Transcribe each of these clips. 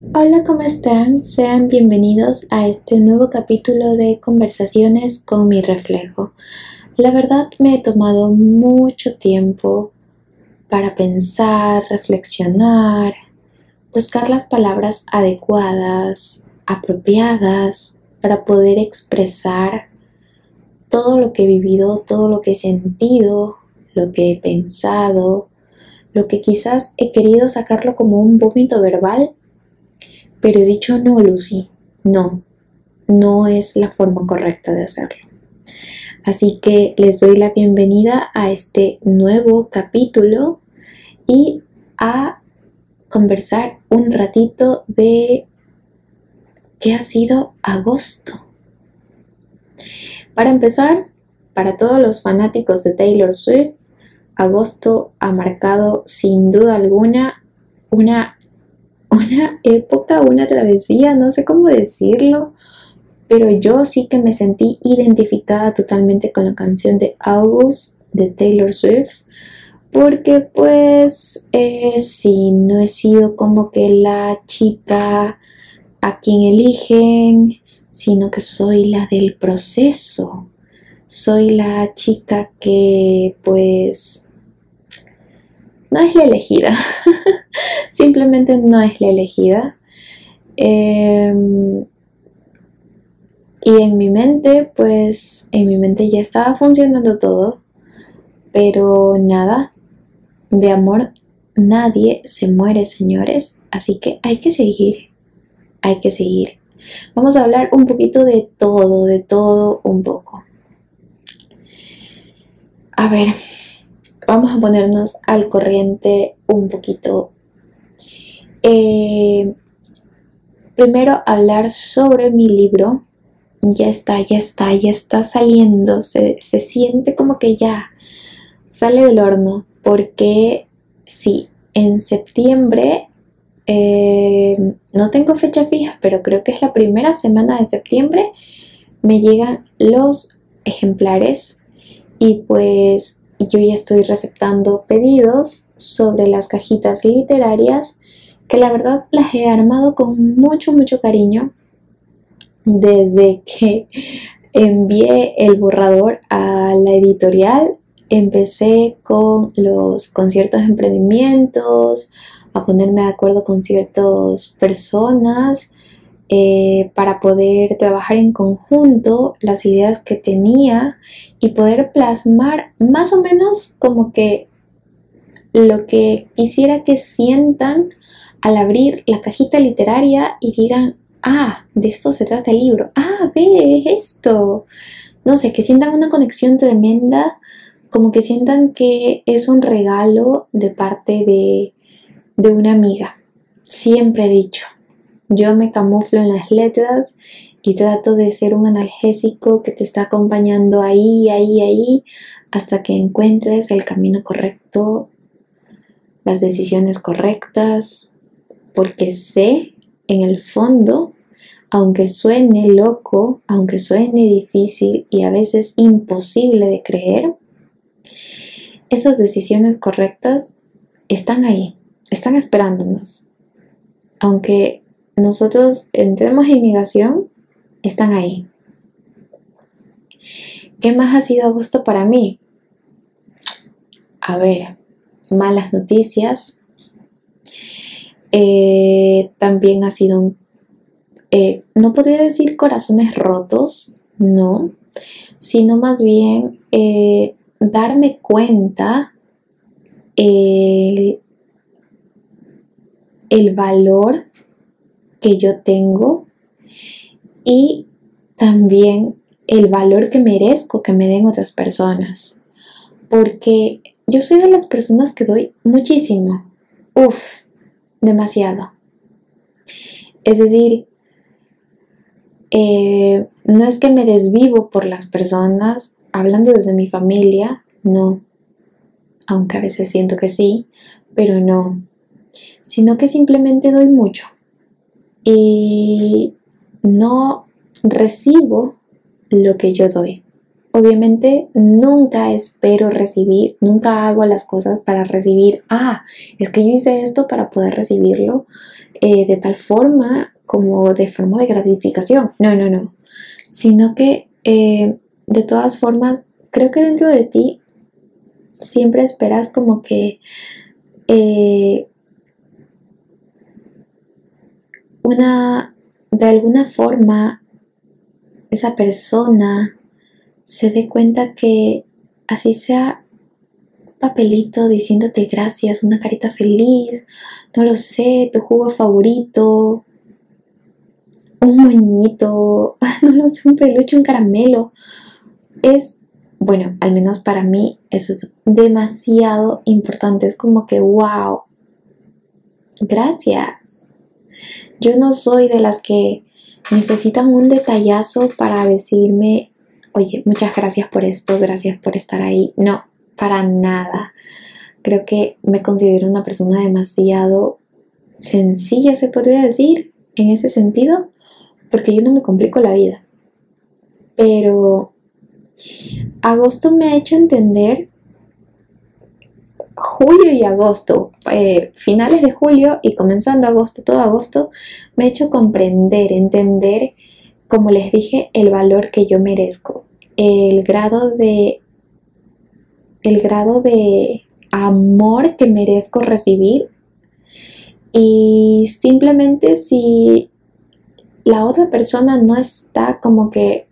Hola, ¿cómo están? Sean bienvenidos a este nuevo capítulo de Conversaciones con mi reflejo. La verdad me he tomado mucho tiempo para pensar, reflexionar, buscar las palabras adecuadas, apropiadas, para poder expresar todo lo que he vivido, todo lo que he sentido, lo que he pensado, lo que quizás he querido sacarlo como un vómito verbal pero he dicho no, Lucy, no, no es la forma correcta de hacerlo. Así que les doy la bienvenida a este nuevo capítulo y a conversar un ratito de qué ha sido agosto. Para empezar, para todos los fanáticos de Taylor Swift, agosto ha marcado sin duda alguna una una época, una travesía, no sé cómo decirlo, pero yo sí que me sentí identificada totalmente con la canción de August de Taylor Swift, porque pues eh, sí, no he sido como que la chica a quien eligen, sino que soy la del proceso, soy la chica que pues no es la elegida, simplemente no es la elegida. Em, y en mi mente, pues en mi mente ya estaba funcionando todo, pero nada, de amor nadie se muere, señores, así que hay que seguir, hay que seguir. Vamos a hablar un poquito de todo, de todo un poco. A ver, vamos a ponernos al corriente un poquito. Eh, primero hablar sobre mi libro. Ya está, ya está, ya está saliendo. Se, siente como que ya sale del horno. Porque sí, en septiembre, eh, no tengo fecha fija, pero creo que es la primera semana de septiembre, me llegan los ejemplares y pues yo ya estoy receptando pedidos sobre las cajitas literarias que la verdad las he armado con mucho, mucho cariño desde que envié el borrador a la editorial. Empecé con los conciertos emprendimientos, a ponerme de acuerdo con ciertas personas eh, para poder trabajar en conjunto las ideas que tenía y poder plasmar más o menos como que lo que quisiera que sientan al abrir la cajita literaria y digan, ah, de esto se trata el libro, ah, ve esto. No sé, que sientan una conexión tremenda, como que sientan que es un regalo de parte de, de una amiga. Siempre he dicho, yo me camuflo en las letras y trato de ser un analgésico que te está acompañando ahí, ahí, ahí, hasta que encuentres el camino correcto, las decisiones correctas, porque sé en el fondo, aunque suene loco, aunque suene difícil y a veces imposible de creer, esas decisiones correctas están ahí, están esperándonos. Aunque nosotros entremos en migración, están ahí. ¿Qué más ha sido a gusto para mí? A ver, malas noticias. Eh, también ha sido, eh, no podría decir corazones rotos, no, sino más bien eh, darme cuenta el valor que yo tengo y también el valor que merezco que me den otras personas. Porque yo soy de las personas que doy muchísimo. Uf, demasiado. Es decir, eh, no es que me desvivo por las personas, hablando desde mi familia, no. Aunque a veces siento que sí, pero no. Sino que simplemente doy mucho y no recibo lo que yo doy. Obviamente nunca espero recibir, nunca hago las cosas para recibir, ah, es que yo hice esto para poder recibirlo. eh, de tal forma como de forma de gratificación. No, no, no. Sino que eh, de todas formas, creo que dentro de ti siempre esperas como que eh, una, de alguna forma, esa persona se dé cuenta que así sea un papelito diciéndote gracias, una carita feliz, no lo sé, tu jugo favorito, un moñito, no lo sé, un peluche, un caramelo. Es, bueno, al menos para mí eso es demasiado importante. Es como que, wow, gracias. Yo no soy de las que necesitan un detallazo para decirme, oye, muchas gracias por esto, gracias por estar ahí. No, para nada. Creo que me considero una persona demasiado sencilla, se podría decir, en ese sentido, porque yo no me complico la vida. Pero agosto me ha hecho entender, julio y agosto, eh, finales de julio y comenzando agosto, todo agosto, me ha hecho comprender, entender, como les dije, el valor que yo merezco, el grado de, el grado de amor que merezco recibir. Y simplemente si la otra persona no está como que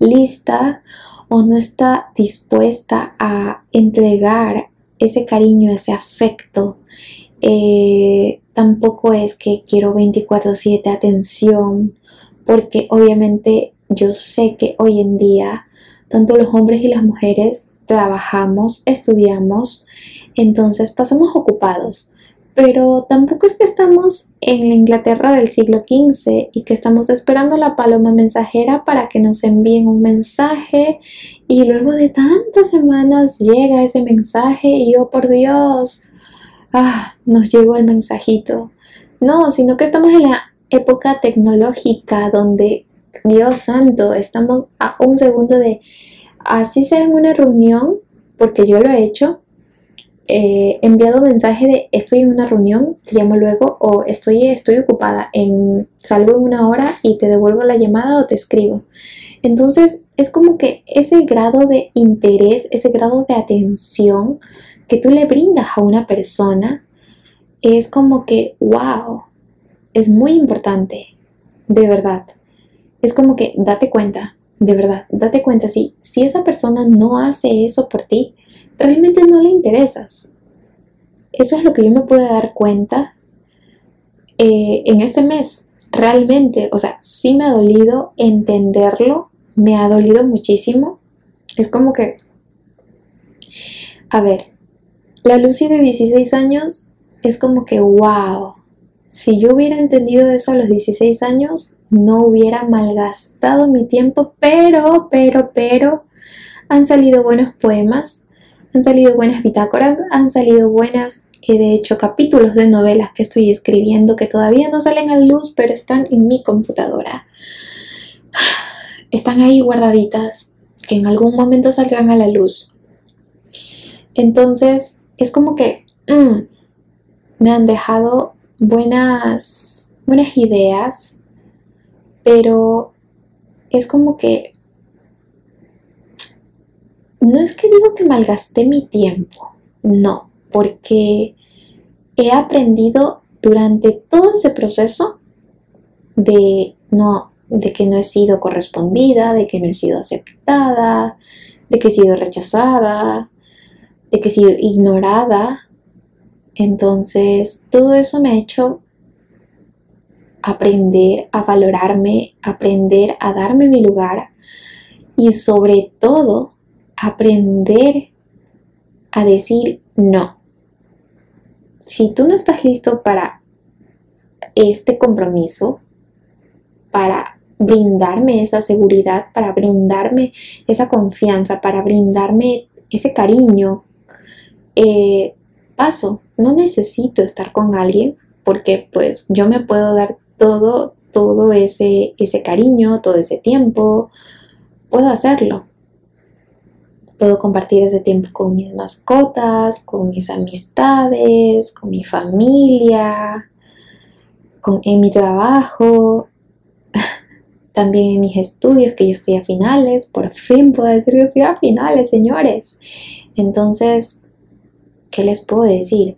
lista o no está dispuesta a entregar ese cariño, ese afecto, eh, tampoco es que quiero 24/7 atención, porque obviamente yo sé que hoy en día tanto los hombres y las mujeres trabajamos, estudiamos, entonces pasamos ocupados pero tampoco es que estamos en la Inglaterra del siglo XV y que estamos esperando la paloma mensajera para que nos envíen un mensaje y luego de tantas semanas llega ese mensaje y oh por Dios, ah, nos llegó el mensajito. No, sino que estamos en la época tecnológica donde, Dios santo, estamos a un segundo de, así sea en una reunión, porque yo lo he hecho, eh, enviado mensaje de estoy en una reunión, te llamo luego o estoy, estoy ocupada, en, salgo en una hora y te devuelvo la llamada o te escribo. Entonces es como que ese grado de interés, ese grado de atención que tú le brindas a una persona es como que, wow, es muy importante, de verdad. Es como que date cuenta, de verdad, date cuenta, si, si esa persona no hace eso por ti, realmente no le interesas. Eso es lo que yo me pude dar cuenta eh, en este mes. Realmente, o sea, sí me ha dolido entenderlo, me ha dolido muchísimo. Es como que, a ver, la Lucy de 16 años es como que, wow, si yo hubiera entendido eso a los 16 años, no hubiera malgastado mi tiempo, pero, pero, pero, han salido buenos poemas, han salido buenas bitácoras, han salido buenas, eh, de hecho, capítulos de novelas que estoy escribiendo que todavía no salen a luz, pero están en mi computadora. Están ahí guardaditas, que en algún momento saldrán a la luz. Entonces, es como que mm, me han dejado buenas, buenas ideas, pero es como que no es que digo que malgasté mi tiempo, no, porque he aprendido durante todo ese proceso de no de que no he sido correspondida, de que no he sido aceptada, de que he sido rechazada, de que he sido ignorada. Entonces, todo eso me ha hecho aprender a valorarme, aprender a darme mi lugar y sobre todo aprender a decir no. Si tú no estás listo para este compromiso, para brindarme esa seguridad, para brindarme esa confianza, para brindarme ese cariño, eh, paso, no necesito estar con alguien porque pues yo me puedo dar todo, todo ese, ese cariño, todo ese tiempo, puedo hacerlo. Puedo compartir ese tiempo con mis mascotas, con mis amistades, con mi familia. en mi trabajo, también en mis estudios, que yo estoy a finales, por fin puedo decir que estoy a finales, señores. Entonces, ¿qué les puedo decir?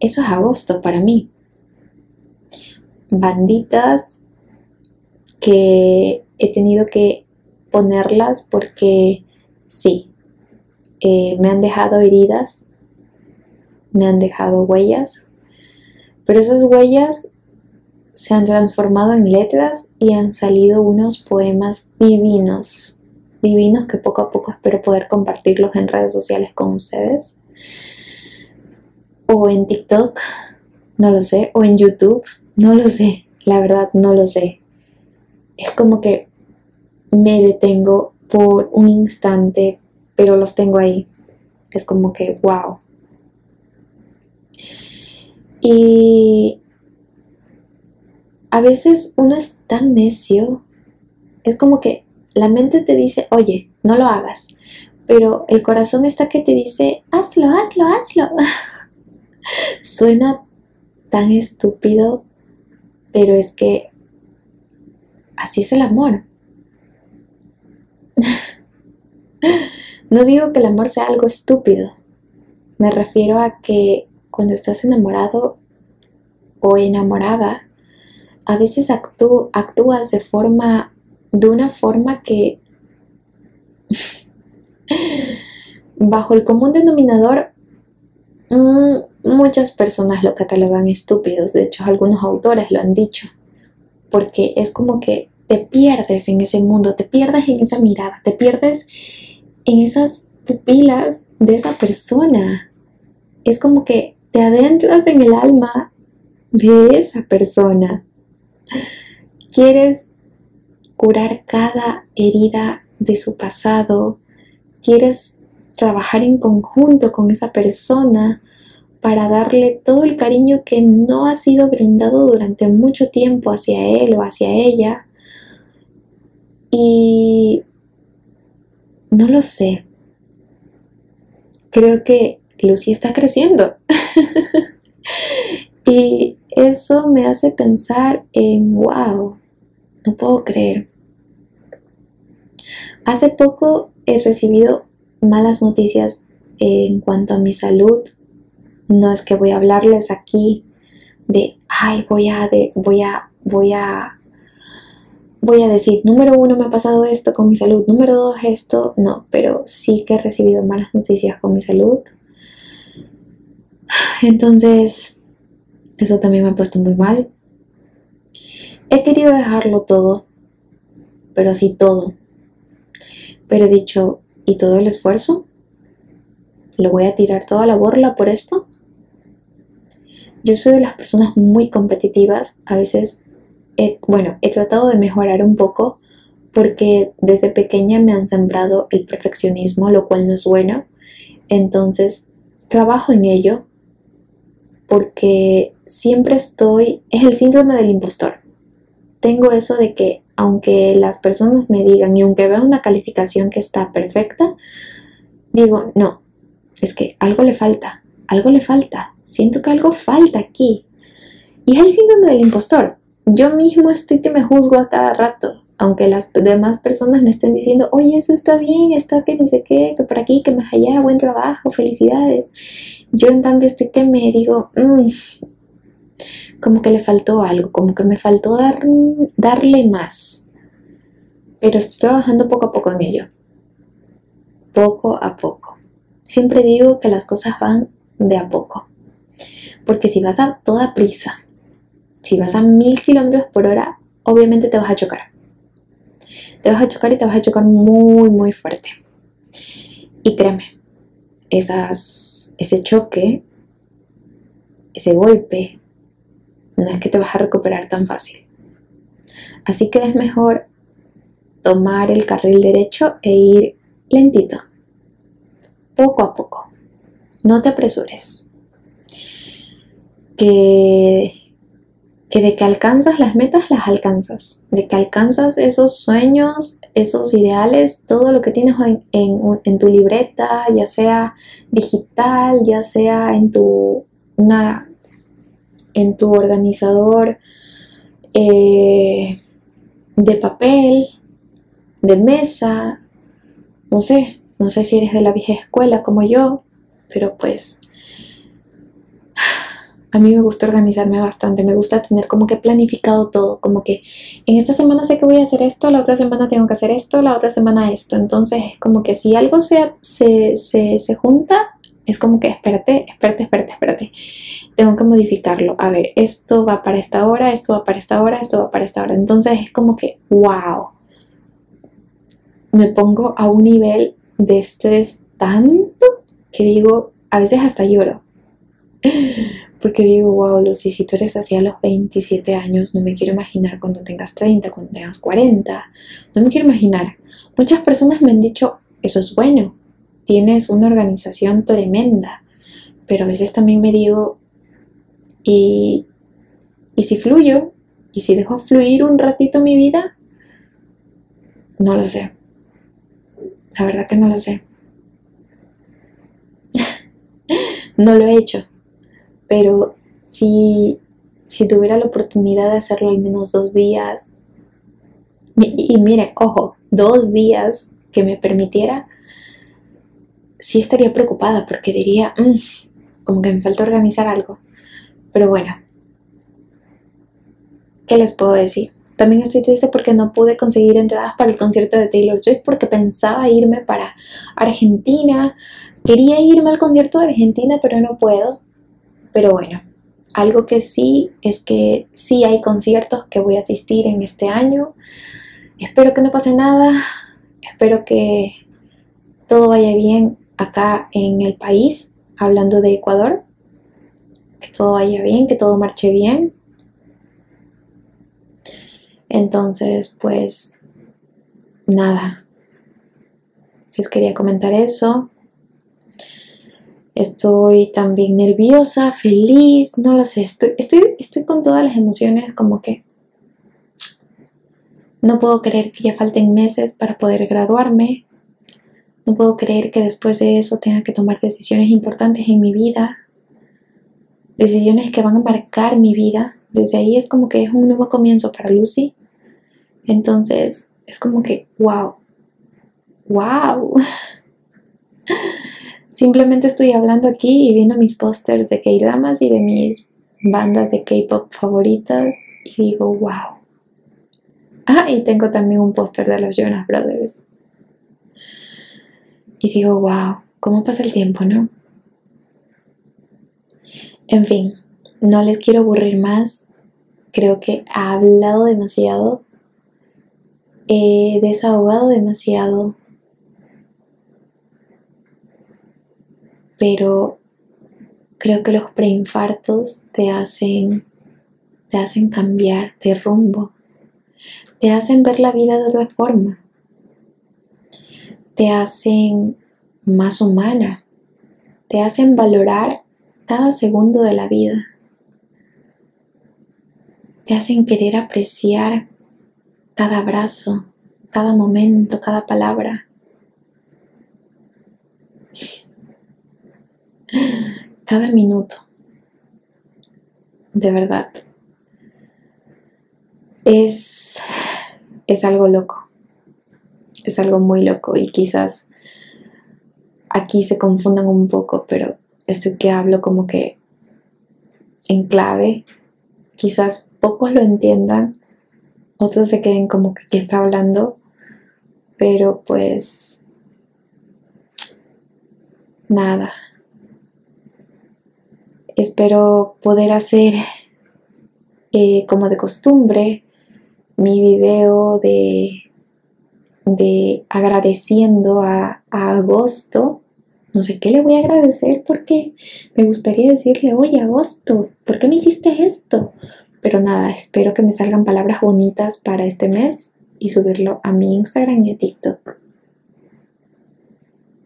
Eso es agosto para mí. Banditas que he tenido que ponerlas porque sí, eh, me han dejado heridas, me han dejado huellas, pero esas huellas se han transformado en letras y han salido unos poemas divinos, divinos que poco a poco espero poder compartirlos en redes sociales con ustedes. O en TikTok, no lo sé, o en YouTube, no lo sé, la verdad no lo sé. Es como que me detengo por un instante, pero los tengo ahí. Es como que, wow. Y a veces uno es tan necio, es como que la mente te dice, oye, no lo hagas, pero el corazón está que te dice, hazlo, hazlo, hazlo. Suena tan estúpido, pero es que así es el amor. No digo que el amor sea algo estúpido, me refiero a que cuando estás enamorado o enamorada, a veces actúas de forma, de una forma que bajo el común denominador mm, muchas personas lo catalogan estúpidos, de hecho algunos autores lo han dicho, porque es como que te pierdes en ese mundo, te pierdes en esa mirada, te pierdes en esas pupilas de esa persona. Es como que te adentras en el alma de esa persona. Quieres curar cada herida de su pasado. Quieres trabajar en conjunto con esa persona para darle todo el cariño que no ha sido brindado durante mucho tiempo hacia él o hacia ella. Y no lo sé. Creo que Lucy está creciendo. y eso me hace pensar en, wow, no puedo creer. Hace poco he recibido malas noticias en cuanto a mi salud. No es que voy a hablarles aquí de, ay, voy a, de, voy a, voy a, voy a decir, número uno me ha pasado esto con mi salud, número dos esto, no, pero sí que he recibido malas noticias con mi salud. Entonces, eso también me ha puesto muy mal. He querido dejarlo todo, pero así todo. Pero he dicho, ¿y todo el esfuerzo? ¿Lo voy a tirar toda la borla por esto? Yo soy de las personas muy competitivas. A veces, bueno, he tratado de mejorar un poco porque desde pequeña me han sembrado el perfeccionismo, lo cual no es bueno. Entonces, trabajo en ello porque siempre estoy, es el síndrome del impostor. Tengo eso de que aunque las personas me digan y aunque vea una calificación que está perfecta, digo, no, es que algo le falta, algo le falta, siento que algo falta aquí. Y es el síndrome del impostor. Yo mismo estoy que me juzgo a cada rato, aunque las demás personas me estén diciendo, oye, eso está bien, está que ni sé qué, que por aquí, que más allá, buen trabajo, felicidades. Yo en cambio estoy que me digo, mm, como que le faltó algo, como que me faltó dar, darle más. Pero estoy trabajando poco a poco en ello. Poco a poco. Siempre digo que las cosas van de a poco. Porque si vas a toda prisa, si vas a mil kilómetros por hora, obviamente te vas a chocar. Te vas a chocar y te vas a chocar muy, muy fuerte. Y créeme, ese choque, ese golpe, no es que te vas a recuperar tan fácil. Así que es mejor tomar el carril derecho e ir lentito, poco a poco. No te apresures. Que que de que alcanzas las metas, las alcanzas, de que alcanzas esos sueños, esos ideales, todo lo que tienes en, tu libreta, ya sea digital, ya sea en tu, una, en tu organizador eh, de papel, de mesa, no sé, no sé si eres de la vieja escuela como yo, pero pues a mí me gusta organizarme bastante, me gusta tener como que planificado todo, como que en esta semana sé que voy a hacer esto, la otra semana tengo que hacer esto, la otra semana esto. Entonces, como que si algo se, se, se, junta, es como que espérate, espérate, espérate, espérate. Tengo que modificarlo. A ver, esto va para esta hora, esto va para esta hora, esto va para esta hora. Entonces es como que, wow. Me pongo a un nivel de estrés tanto que digo, a veces hasta lloro. Porque digo, wow, Lucy, si tú eres así a los 27 años, no me quiero imaginar cuando tengas 30, cuando tengas 40. No me quiero imaginar. Muchas personas me han dicho, eso es bueno, tienes una organización tremenda. Pero a veces también me digo, ¿y, ¿y si fluyo? ¿Y si dejo fluir un ratito mi vida? No lo sé. La verdad que no lo sé. no lo he hecho pero si, tuviera la oportunidad de hacerlo al menos dos días, y, mire, ojo, dos días que me permitiera, sí estaría preocupada porque diría, mm, como que me falta organizar algo. Pero bueno, ¿qué les puedo decir? También estoy triste porque no pude conseguir entradas para el concierto de Taylor Swift porque pensaba irme para Argentina. Quería irme al concierto de Argentina, pero no puedo. Pero bueno, algo que sí es que sí hay conciertos que voy a asistir en este año. Espero que no pase nada. Espero que todo vaya bien acá en el país, hablando de Ecuador. Que todo vaya bien, que todo marche bien. Entonces, pues nada. Les quería comentar eso. Estoy también nerviosa, feliz, no lo sé, estoy, estoy, estoy con todas las emociones como que no puedo creer que ya falten meses para poder graduarme. No puedo creer que después de eso tenga que tomar decisiones importantes en mi vida. Decisiones que van a marcar mi vida. Desde ahí es como que es un nuevo comienzo para Lucy. Entonces es como que, wow. Wow. Simplemente estoy hablando aquí y viendo mis pósters de K-dramas y de mis bandas de K-pop favoritas y digo, wow. Ah, y tengo también un póster de los Jonas Brothers. Y digo, wow, ¿cómo pasa el tiempo, no? En fin, no les quiero aburrir más. Creo que he hablado demasiado. He desahogado demasiado pero creo que los preinfartos te hacen, te hacen cambiar de rumbo, te hacen ver la vida de otra forma, te hacen más humana, te hacen valorar cada segundo de la vida, te hacen querer apreciar cada abrazo, cada momento, cada palabra. Cada minuto. De verdad. Es, es algo loco. Es algo muy loco y quizás aquí se confundan un poco, pero esto que hablo como que en clave, quizás pocos lo entiendan, otros se queden como que, ¿qué está hablando? Pero pues nada, Espero poder hacer eh, como de costumbre mi video de, de agradeciendo a, agosto. No sé qué le voy a agradecer porque me gustaría decirle, oye, agosto, ¿por qué me hiciste esto? Pero nada, espero que me salgan palabras bonitas para este mes y subirlo a mi Instagram y a TikTok.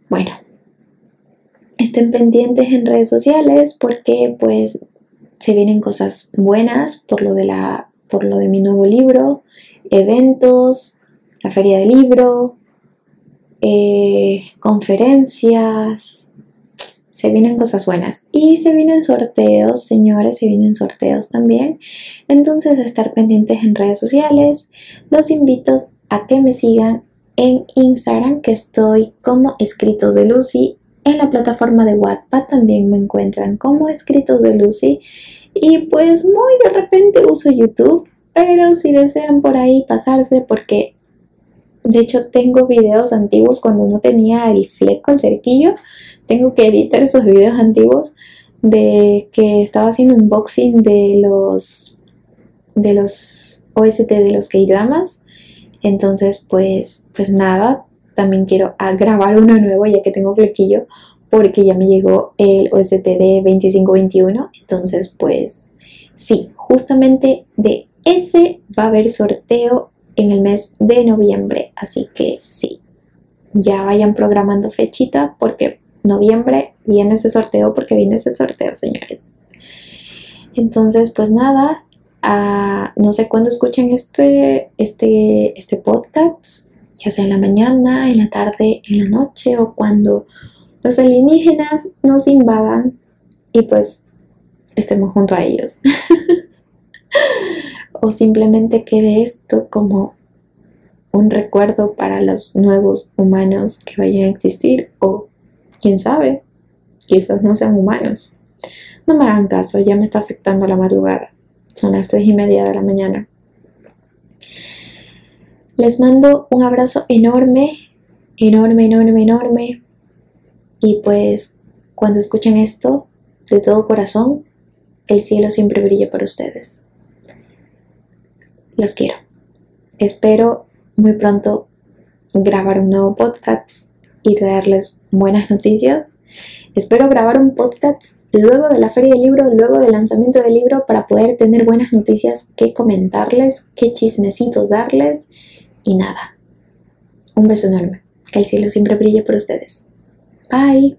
Bueno, estén pendientes en redes sociales porque pues se vienen cosas buenas por lo de la por lo de mi nuevo libro, eventos, la feria del libro, eh, conferencias. se vienen cosas buenas. Y se vienen sorteos, señores, se vienen sorteos también. Entonces, estar pendientes en redes sociales. Los invito a que me sigan en Instagram, que estoy como Escritos de Lucy. En la plataforma de Wattpad también me encuentran como Escritos de Lucy. Y pues muy de repente uso YouTube, pero si desean por ahí pasarse, porque de hecho tengo videos antiguos cuando no tenía el fleco, el cerquillo, tengo que editar esos videos antiguos de que estaba haciendo un unboxing de los de los OST de los K-dramas entonces, pues, pues nada, también quiero grabar uno nuevo ya que tengo flequillo porque ya me llegó el OSTD 2521. Entonces, pues sí, justamente de ese va a haber sorteo en el mes de noviembre. Así que sí, ya vayan programando fechita porque noviembre viene ese sorteo porque viene ese sorteo, señores. Entonces, pues nada, no sé cuándo escuchen este, este, este podcast, ya sea en la mañana, en la tarde, en la noche o cuando los alienígenas nos invadan y pues estemos junto a ellos. o simplemente quede esto como un recuerdo para los nuevos humanos que vayan a existir o quién sabe, quizás no sean humanos. No me hagan caso, ya me está afectando la madrugada. Son las tres y media de la mañana. Les mando un abrazo enorme, enorme, enorme, enorme. Y pues cuando escuchen esto, de todo corazón, el cielo siempre brille por ustedes. Los quiero. Espero muy pronto grabar un nuevo podcast y traerles buenas noticias. Espero grabar un podcast luego de la feria del libro, luego del lanzamiento del libro, para poder tener buenas noticias que comentarles, qué chismecitos darles y nada. Un beso enorme. Que el cielo siempre brille por ustedes. Bye.